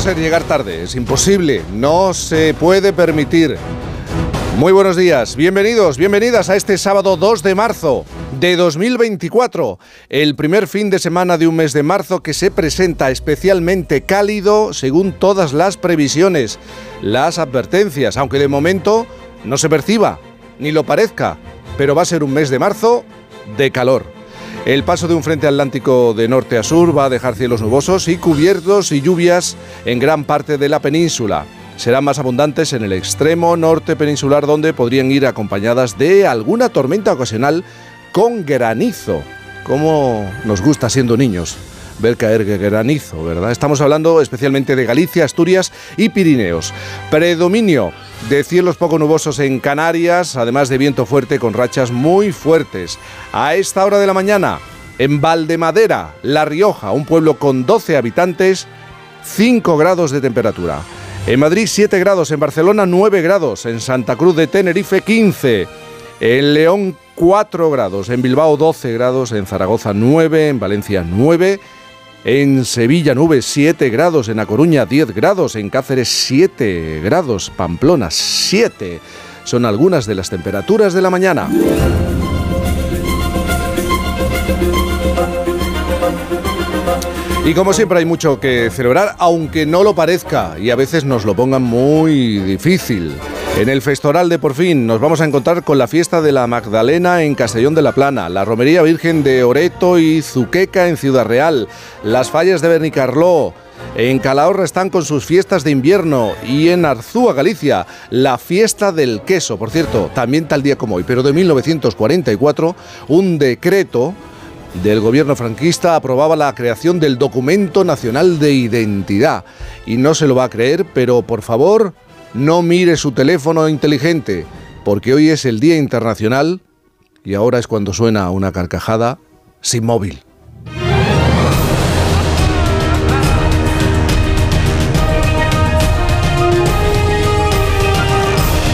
ser llegar tarde, es imposible, no se puede permitir. Muy buenos días, bienvenidos, bienvenidas a este sábado 2 de marzo de 2024, el primer fin de semana de un mes de marzo que se presenta especialmente cálido según todas las previsiones, las advertencias, aunque de momento no se perciba ni lo parezca, pero va a ser un mes de marzo de calor. El paso de un frente atlántico de norte a sur va a dejar cielos nubosos y cubiertos y lluvias en gran parte de la península. Serán más abundantes en el extremo norte peninsular donde podrían ir acompañadas de alguna tormenta ocasional con granizo, como nos gusta siendo niños ver caer granizo, ¿verdad? Estamos hablando especialmente de Galicia, Asturias y Pirineos. Predominio de cielos poco nubosos en Canarias, además de viento fuerte con rachas muy fuertes. A esta hora de la mañana, en Valdemadera, La Rioja, un pueblo con 12 habitantes, 5 grados de temperatura. En Madrid 7 grados, en Barcelona 9 grados, en Santa Cruz de Tenerife 15, en León 4 grados, en Bilbao 12 grados, en Zaragoza 9, en Valencia 9, en Sevilla nubes 7 grados, en A Coruña 10 grados, en Cáceres 7 grados, Pamplona 7. Son algunas de las temperaturas de la mañana. Y como siempre hay mucho que celebrar, aunque no lo parezca y a veces nos lo pongan muy difícil. En el Festoral de Por fin nos vamos a encontrar con la fiesta de la Magdalena en Castellón de la Plana, la Romería Virgen de Oreto y Zuqueca en Ciudad Real, las fallas de Bernicarló, en Calahorra están con sus fiestas de invierno y en Arzúa, Galicia, la fiesta del queso. Por cierto, también tal día como hoy, pero de 1944, un decreto del gobierno franquista aprobaba la creación del Documento Nacional de Identidad. Y no se lo va a creer, pero por favor, no mire su teléfono inteligente, porque hoy es el Día Internacional, y ahora es cuando suena una carcajada, sin móvil.